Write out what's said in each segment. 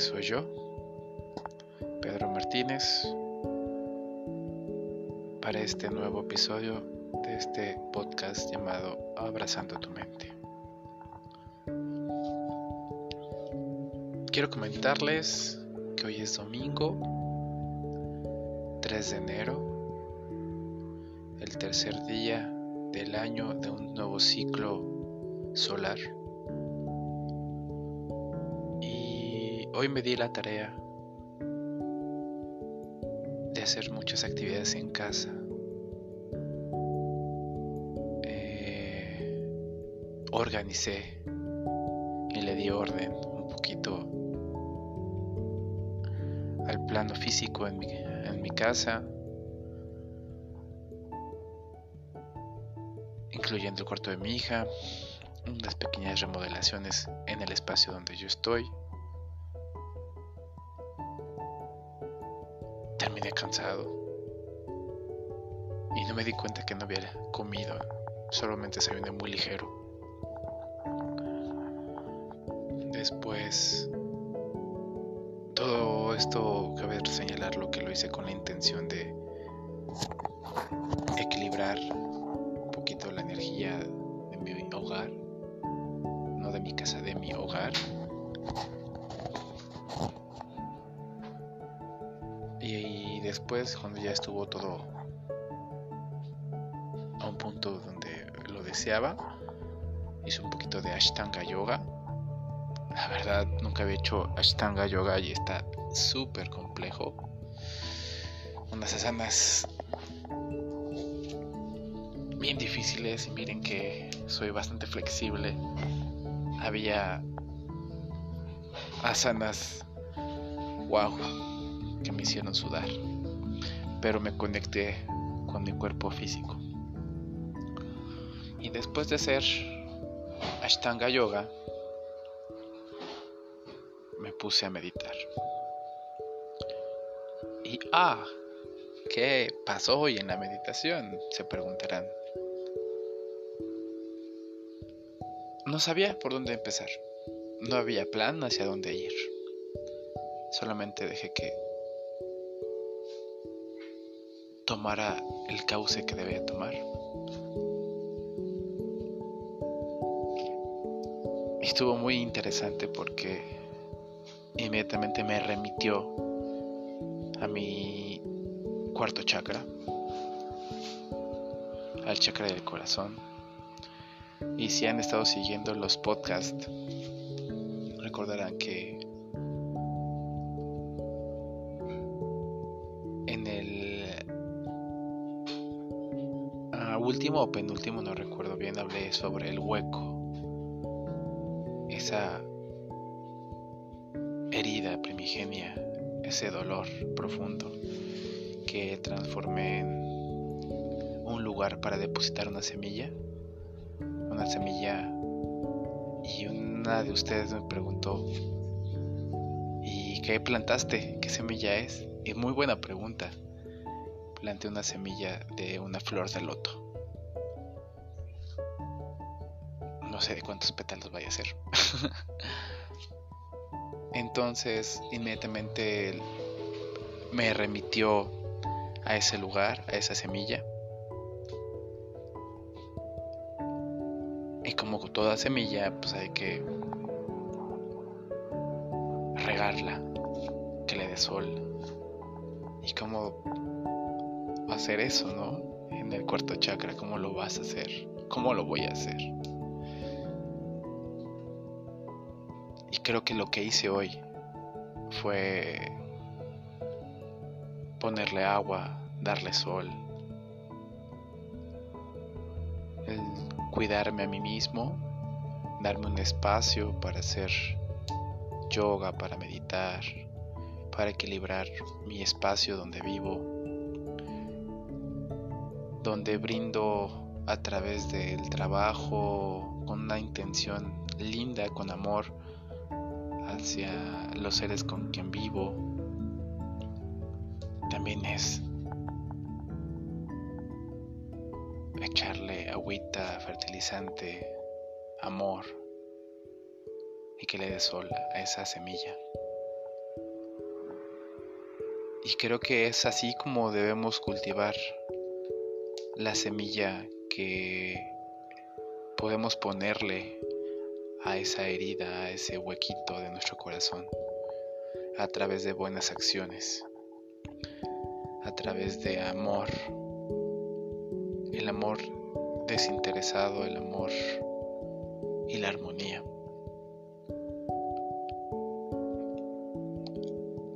Soy yo, Pedro Martínez, para este nuevo episodio de este podcast llamado Abrazando tu mente. Quiero comentarles que hoy es domingo 3 de enero, el tercer día del año de un nuevo ciclo solar. Hoy me di la tarea de hacer muchas actividades en casa. Eh, organicé y le di orden un poquito al plano físico en mi, en mi casa, incluyendo el cuarto de mi hija, unas pequeñas remodelaciones en el espacio donde yo estoy. Y no me di cuenta que no había comido, solamente desayuné muy ligero. Después, todo esto cabe señalar lo que lo hice con la intención de equilibrar un poquito la energía de mi hogar de mi casa, de mi hogar. Y, después, cuando ya estuvo todo a un punto donde lo deseaba, hice un poquito de Ashtanga Yoga. La verdad, nunca había hecho Ashtanga Yoga y está súper complejo. Unas asanas bien difíciles y miren que soy bastante flexible había asanas wow que me hicieron sudar pero me conecté con mi cuerpo físico y después de hacer ashtanga yoga me puse a meditar y ah ¿qué pasó hoy en la meditación? se preguntarán No sabía por dónde empezar. No había plan hacia dónde ir. Solamente dejé que tomara el cauce que debía tomar. Estuvo muy interesante porque inmediatamente me remitió a mi cuarto chakra, al chakra del corazón y si han estado siguiendo los podcasts, recordarán que último o penúltimo, no recuerdo bien, hablé sobre el hueco. Esa herida primigenia, ese dolor profundo que transformé en un lugar para depositar una semilla semilla y una de ustedes me preguntó, ¿y qué plantaste? ¿Qué semilla es? Y muy buena pregunta. Planté una semilla de una flor de loto. No sé de cuántos pétalos vaya a ser. Entonces, inmediatamente me remitió a ese lugar, a esa semilla. Y como toda semilla, pues hay que regarla, que le dé sol. ¿Y cómo hacer eso, no? En el cuarto chakra, ¿cómo lo vas a hacer? ¿Cómo lo voy a hacer? Y creo que lo que hice hoy fue ponerle agua, darle sol, cuidarme a mí mismo, darme un espacio para hacer yoga, para meditar, para equilibrar mi espacio donde vivo, donde brindo a través del trabajo con una intención linda, con amor hacia los seres con quien vivo. También es echarle agüita, fertilizante, amor y que le dé sol a esa semilla. Y creo que es así como debemos cultivar la semilla que podemos ponerle a esa herida, a ese huequito de nuestro corazón, a través de buenas acciones, a través de amor, el amor desinteresado, el amor y la armonía.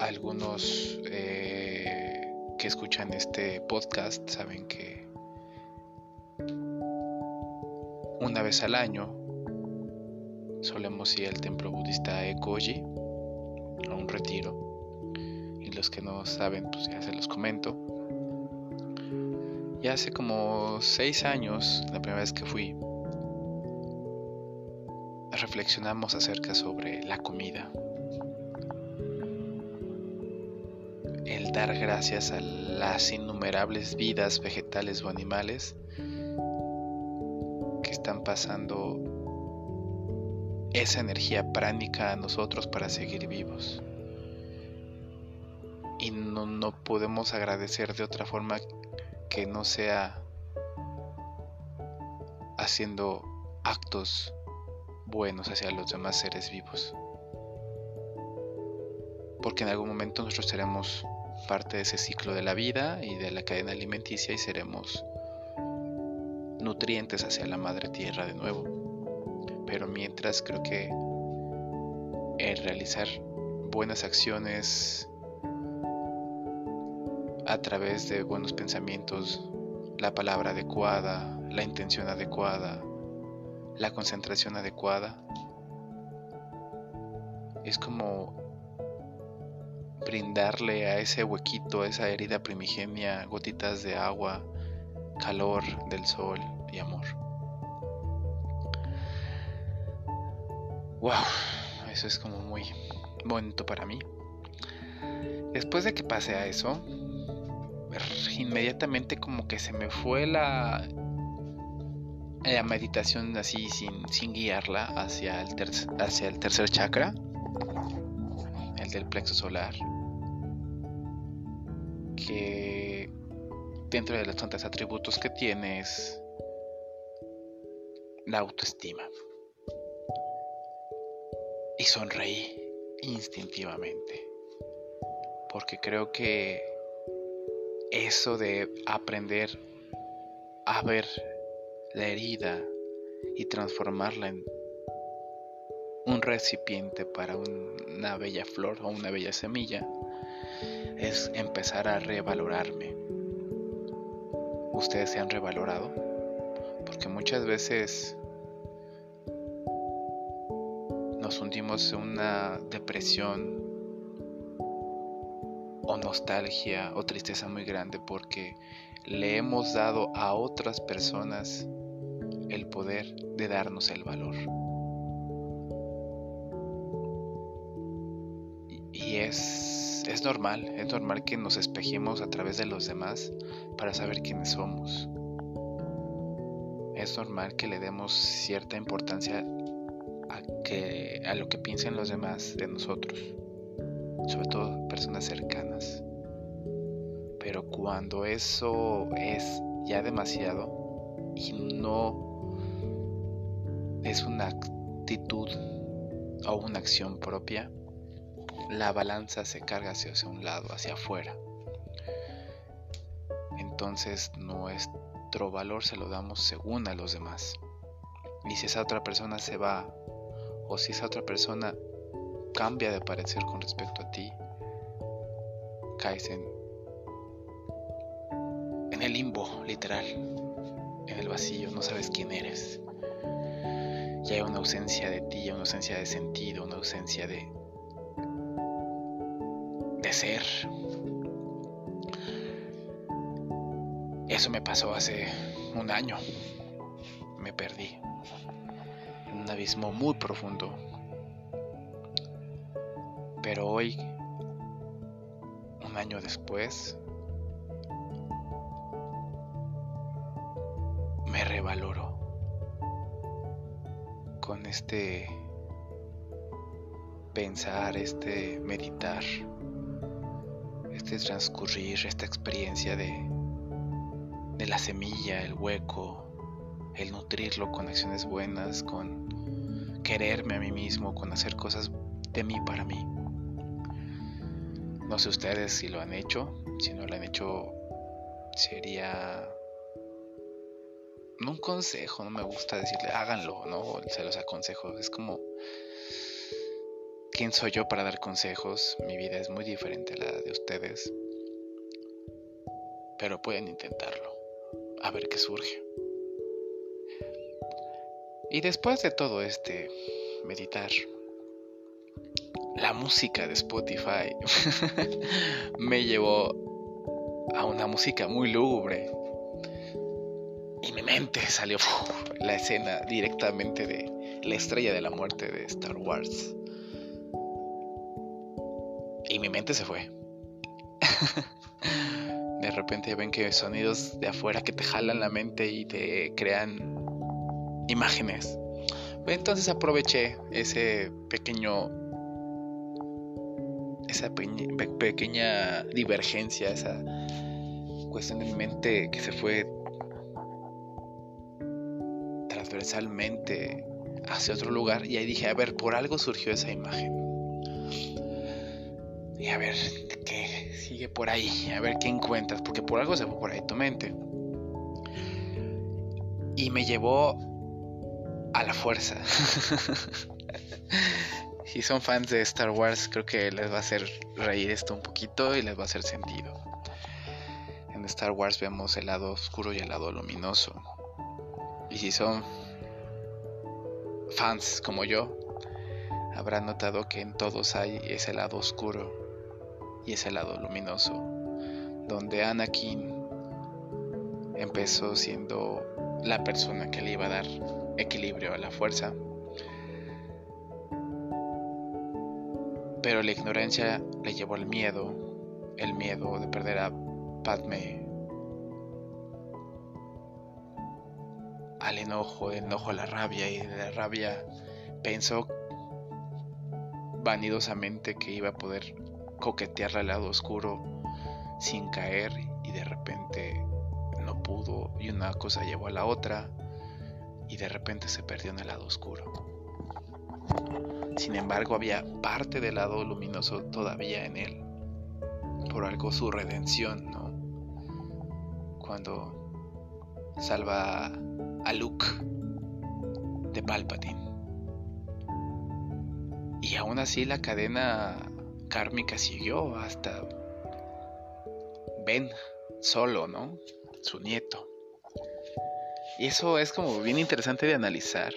Algunos eh, que escuchan este podcast saben que una vez al año solemos ir al templo budista Ekoji a un retiro. Y los que no saben, pues ya se los comento. Ya hace como seis años, la primera vez que fui, reflexionamos acerca sobre la comida. El dar gracias a las innumerables vidas vegetales o animales que están pasando esa energía pránica a nosotros para seguir vivos. Y no, no podemos agradecer de otra forma que no sea haciendo actos buenos hacia los demás seres vivos. Porque en algún momento nosotros seremos parte de ese ciclo de la vida y de la cadena alimenticia y seremos nutrientes hacia la madre tierra de nuevo. Pero mientras creo que el realizar buenas acciones a través de buenos pensamientos, la palabra adecuada, la intención adecuada, la concentración adecuada. Es como brindarle a ese huequito, a esa herida primigenia, gotitas de agua, calor del sol y amor. Wow, eso es como muy bonito para mí. Después de que pase a eso, inmediatamente como que se me fue la, la meditación así sin, sin guiarla hacia el, hacia el tercer chakra, el del plexo solar, que dentro de los tantos atributos que tienes, la autoestima. Y sonreí instintivamente, porque creo que eso de aprender a ver la herida y transformarla en un recipiente para una bella flor o una bella semilla es empezar a revalorarme. ¿Ustedes se han revalorado? Porque muchas veces en una depresión o nostalgia o tristeza muy grande porque le hemos dado a otras personas el poder de darnos el valor. Y es, es normal, es normal que nos espejemos a través de los demás para saber quiénes somos. Es normal que le demos cierta importancia que, a lo que piensen los demás de nosotros, sobre todo personas cercanas. Pero cuando eso es ya demasiado y no es una actitud o una acción propia, la balanza se carga hacia un lado, hacia afuera. Entonces nuestro valor se lo damos según a los demás. Y si esa otra persona se va, o si esa otra persona cambia de parecer con respecto a ti, caes en, en el limbo, literal, en el vacío, no sabes quién eres y hay una ausencia de ti, una ausencia de sentido, una ausencia de, de ser. Eso me pasó hace un año. Me perdí un abismo muy profundo. Pero hoy, un año después, me revaloro con este pensar, este meditar, este transcurrir, esta experiencia de, de la semilla, el hueco, el nutrirlo con acciones buenas, con quererme a mí mismo, con hacer cosas de mí para mí. No sé ustedes si lo han hecho, si no lo han hecho sería no un consejo, no me gusta decirle háganlo, no, se los aconsejo, es como quién soy yo para dar consejos, mi vida es muy diferente a la de ustedes, pero pueden intentarlo, a ver qué surge. Y después de todo este meditar, la música de Spotify me llevó a una música muy lúgubre. Y mi mente salió la escena directamente de la estrella de la muerte de Star Wars. Y mi mente se fue. de repente ven que sonidos de afuera que te jalan la mente y te crean imágenes. Entonces aproveché ese pequeño esa pequeña divergencia, esa cuestión en mente que se fue transversalmente hacia otro lugar y ahí dije, a ver, por algo surgió esa imagen. Y a ver, ¿qué sigue por ahí? A ver qué encuentras, porque por algo se fue por ahí tu mente. Y me llevó a la fuerza. si son fans de Star Wars, creo que les va a hacer reír esto un poquito y les va a hacer sentido. En Star Wars vemos el lado oscuro y el lado luminoso. Y si son fans como yo, habrán notado que en todos hay ese lado oscuro y ese lado luminoso, donde Anakin empezó siendo la persona que le iba a dar equilibrio a la fuerza. Pero la ignorancia le llevó al miedo, el miedo de perder a Padme, al enojo, el enojo a la rabia y de la rabia pensó vanidosamente que iba a poder coquetear al lado oscuro sin caer y de repente no pudo y una cosa llevó a la otra y de repente se perdió en el lado oscuro. Sin embargo, había parte del lado luminoso todavía en él. Por algo su redención, ¿no? Cuando salva a Luke de Palpatine. Y aún así la cadena kármica siguió hasta Ben solo, ¿no? Su nieto. Y eso es como bien interesante de analizar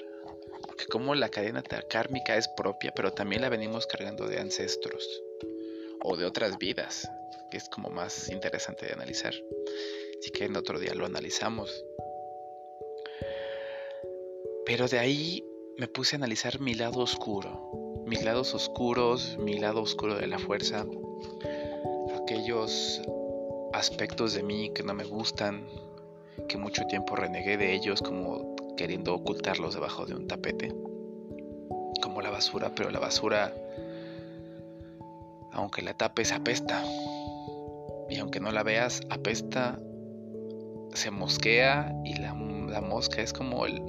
como la cadena kármica es propia, pero también la venimos cargando de ancestros o de otras vidas, que es como más interesante de analizar. Así que en otro día lo analizamos. Pero de ahí me puse a analizar mi lado oscuro, mis lados oscuros, mi lado oscuro de la fuerza, aquellos aspectos de mí que no me gustan, que mucho tiempo renegué de ellos como queriendo ocultarlos debajo de un tapete. Como la basura, pero la basura, aunque la tapes, apesta. Y aunque no la veas, apesta, se mosquea y la, mosca es como el,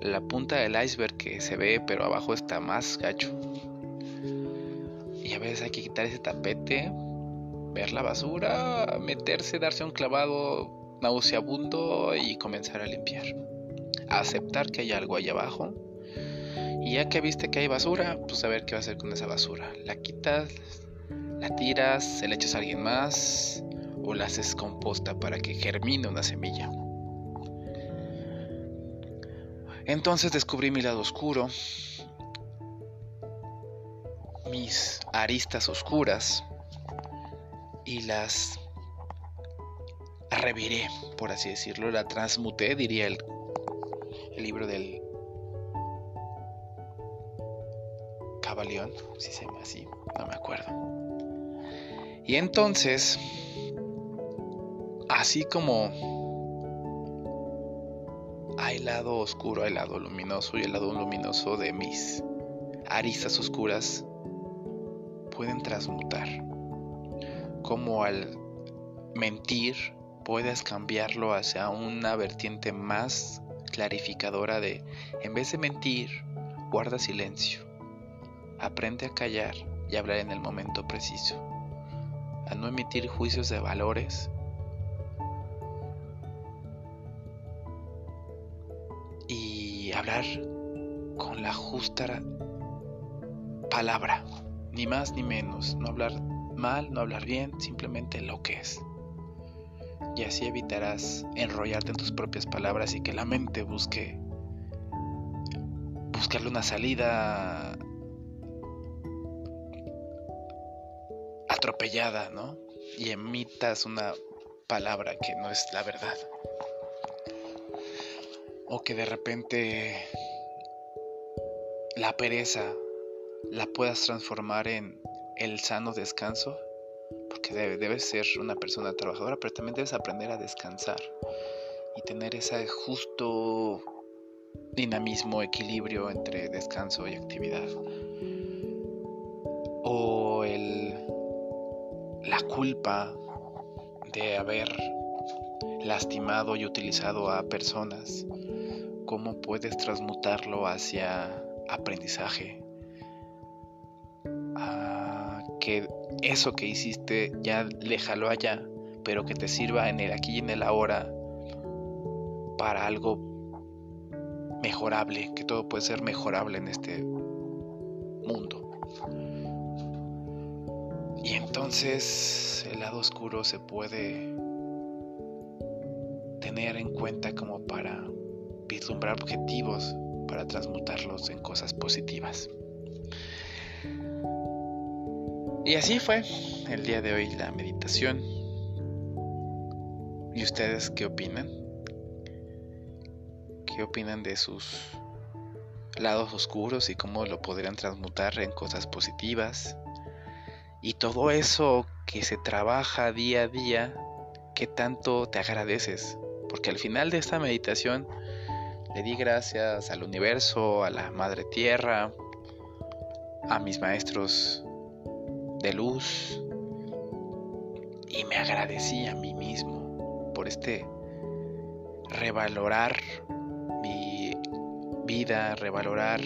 la punta del iceberg que se ve, pero abajo está más gacho. Y a veces hay que quitar ese tapete, ver la basura, meterse, darse un clavado nauseabundo y comenzar a limpiar aceptar que hay algo ahí abajo. Y ya que viste que hay basura, pues a ver qué va a hacer con esa basura. La quitas, la tiras, se la echas a alguien más o la haces composta para que germine una semilla. Entonces descubrí mi lado oscuro, mis aristas oscuras y las reviré, por así decirlo, la transmuté, diría el el libro del Cabaleón, si se llama así, no me acuerdo. Y entonces, así como hay lado oscuro, hay lado luminoso y el lado luminoso de mis aristas oscuras pueden transmutar. Como al mentir puedes cambiarlo hacia una vertiente más clarificadora de, en vez de mentir, guarda silencio. Aprende a callar y hablar en el momento preciso. A no emitir juicios de valores. Y hablar con la justa palabra. Ni más ni menos. No hablar mal, no hablar bien, simplemente lo que es y así evitarás enrollarte en tus propias palabras y que la mente busque buscarle una salida atropellada, ¿no? Y emitas una palabra que no es la verdad. O que de repente la pereza la puedas transformar en el sano descanso porque debes ser una persona trabajadora, pero también debes aprender a descansar y tener ese justo dinamismo, equilibrio entre descanso y actividad. O el, la culpa de haber lastimado y utilizado a personas, cómo puedes transmutarlo hacia aprendizaje, que eso que hiciste ya déjalo allá, pero que te sirva en el aquí y en el ahora para algo mejorable, que todo puede ser mejorable en este mundo. Y entonces el lado oscuro se puede tener en cuenta como para vislumbrar objetivos para transmutarlos en cosas positivas. Y así fue el día de hoy la meditación. ¿Y ustedes qué opinan? ¿Qué opinan de sus lados oscuros y cómo lo podrían transmutar en cosas positivas? Y todo eso que se trabaja día a día, ¿qué tanto te agradeces? Porque al final de esta meditación le di gracias al universo, a la Madre Tierra, a mis maestros de luz. Y me agradecí a mí mismo por este revalorar mi vida, revalorar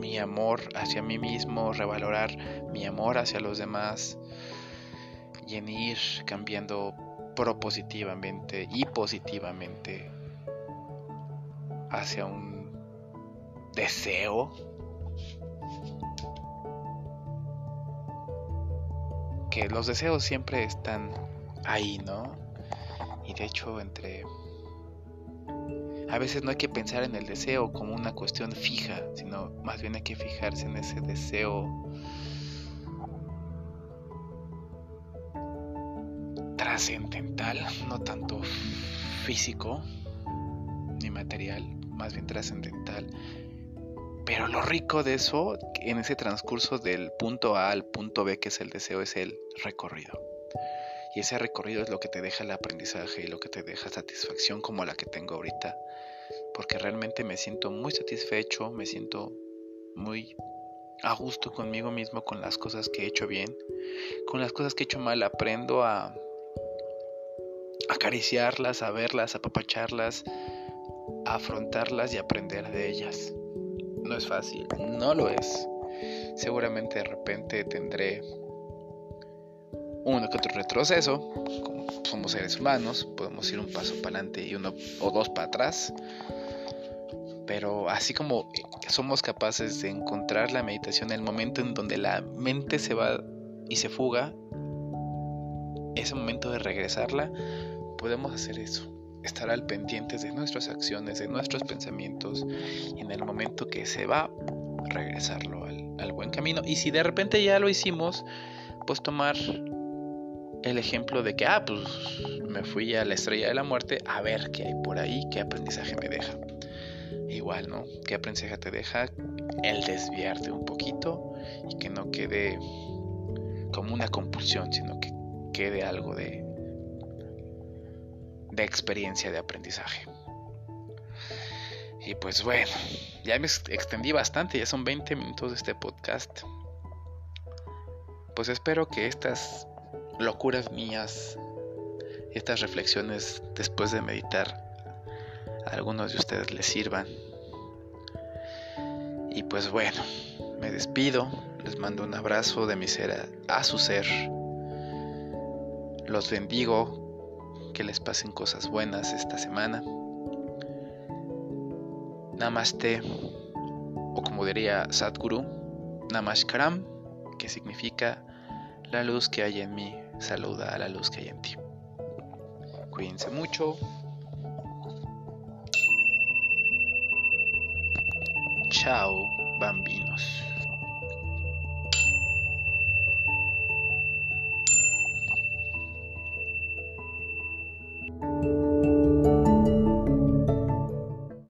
mi amor hacia mí mismo, revalorar mi amor hacia los demás y en ir cambiando propositivamente y positivamente hacia un deseo los deseos siempre están ahí, ¿no? Y de hecho, entre... A veces no hay que pensar en el deseo como una cuestión fija, sino más bien hay que fijarse en ese deseo trascendental, no tanto físico ni material, más bien trascendental, pero lo rico de eso, en ese transcurso del punto A al punto B, que es el deseo, es el recorrido. Y ese recorrido es lo que te deja el aprendizaje y lo que te deja satisfacción como la que tengo ahorita. Porque realmente me siento muy satisfecho, me siento muy a gusto conmigo mismo con las cosas que he hecho bien. Con las cosas que he hecho mal aprendo a acariciarlas, a verlas, a apapacharlas, a afrontarlas y aprender de ellas no es fácil, no lo es. Seguramente de repente tendré uno que otro retroceso, como somos seres humanos, podemos ir un paso para adelante y uno o dos para atrás. Pero así como somos capaces de encontrar la meditación en el momento en donde la mente se va y se fuga, ese momento de regresarla, podemos hacer eso estar al pendiente de nuestras acciones, de nuestros pensamientos y en el momento que se va, regresarlo al, buen camino. Y si de repente ya lo hicimos, pues tomar el ejemplo de que, ah, pues me fui a la estrella de la muerte a ver qué hay por ahí, qué aprendizaje me deja. Igual, ¿no? ¿Qué aprendizaje te deja? El desviarte un poquito y que no quede como una compulsión, sino que quede algo de, de experiencia de aprendizaje. Y pues bueno, ya me extendí bastante, ya son 20 minutos de este podcast. pues espero que estas locuras mías, estas reflexiones después de meditar, a algunos de ustedes les sirvan. Y pues bueno, me despido, les mando un abrazo de mi ser a, su ser. Los bendigo, que les pasen cosas buenas esta semana. Namaste, o como diría Sadhguru, Namaskaram, que significa la luz que hay en mí saluda a la luz que hay en ti. Cuídense mucho. Chao, bambinos.